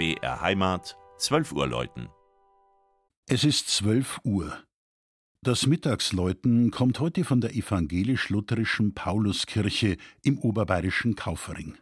BR Heimat, 12 Uhr läuten. Es ist 12 Uhr. Das Mittagsläuten kommt heute von der evangelisch-lutherischen Pauluskirche im oberbayerischen Kaufering.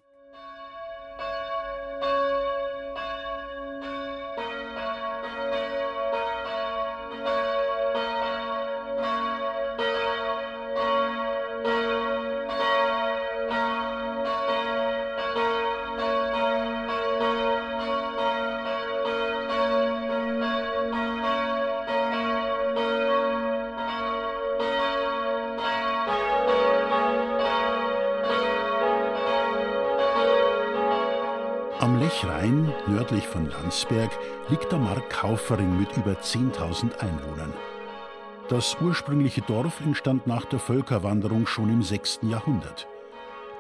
Am Lechrhein, nördlich von Landsberg, liegt der Mark Kaufering mit über 10.000 Einwohnern. Das ursprüngliche Dorf entstand nach der Völkerwanderung schon im 6. Jahrhundert.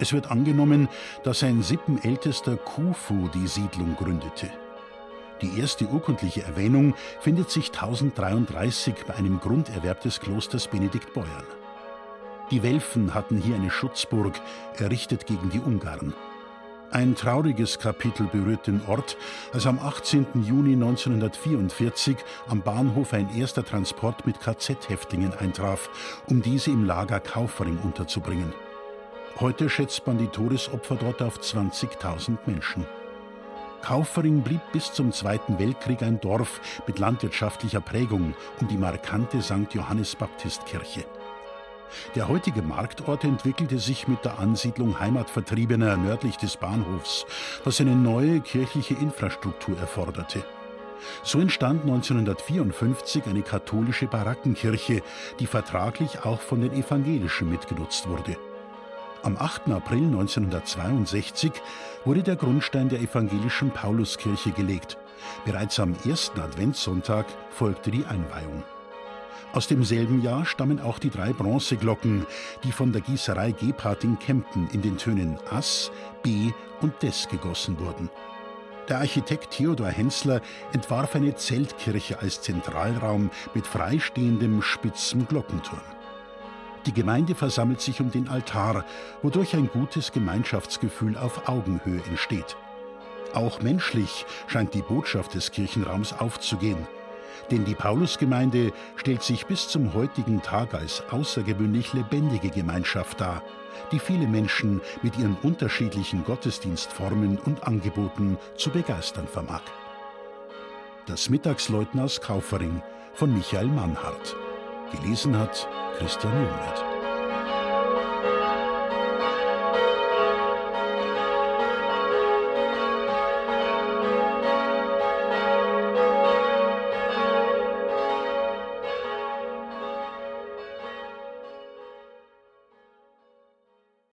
Es wird angenommen, dass ein sippenältester Kufu die Siedlung gründete. Die erste urkundliche Erwähnung findet sich 1033 bei einem Grunderwerb des Klosters Benediktbeuern. Die Welfen hatten hier eine Schutzburg, errichtet gegen die Ungarn. Ein trauriges Kapitel berührt den Ort, als am 18. Juni 1944 am Bahnhof ein erster Transport mit KZ-Häftlingen eintraf, um diese im Lager Kaufering unterzubringen. Heute schätzt man die Todesopfer dort auf 20.000 Menschen. Kaufering blieb bis zum Zweiten Weltkrieg ein Dorf mit landwirtschaftlicher Prägung um die markante St. Johannes Baptistkirche. Der heutige Marktort entwickelte sich mit der Ansiedlung Heimatvertriebener nördlich des Bahnhofs, was eine neue kirchliche Infrastruktur erforderte. So entstand 1954 eine katholische Barackenkirche, die vertraglich auch von den Evangelischen mitgenutzt wurde. Am 8. April 1962 wurde der Grundstein der evangelischen Pauluskirche gelegt. Bereits am ersten Adventssonntag folgte die Einweihung. Aus demselben Jahr stammen auch die drei Bronzeglocken, die von der Gießerei Gebhardt in Kempten in den Tönen Ass, B und Des gegossen wurden. Der Architekt Theodor Hensler entwarf eine Zeltkirche als Zentralraum mit freistehendem spitzen Glockenturm. Die Gemeinde versammelt sich um den Altar, wodurch ein gutes Gemeinschaftsgefühl auf Augenhöhe entsteht. Auch menschlich scheint die Botschaft des Kirchenraums aufzugehen. Denn die Paulusgemeinde stellt sich bis zum heutigen Tag als außergewöhnlich lebendige Gemeinschaft dar, die viele Menschen mit ihren unterschiedlichen Gottesdienstformen und Angeboten zu begeistern vermag. Das Mittagsleuten aus Kaufering von Michael Mannhardt. Gelesen hat Christian Jungwirth.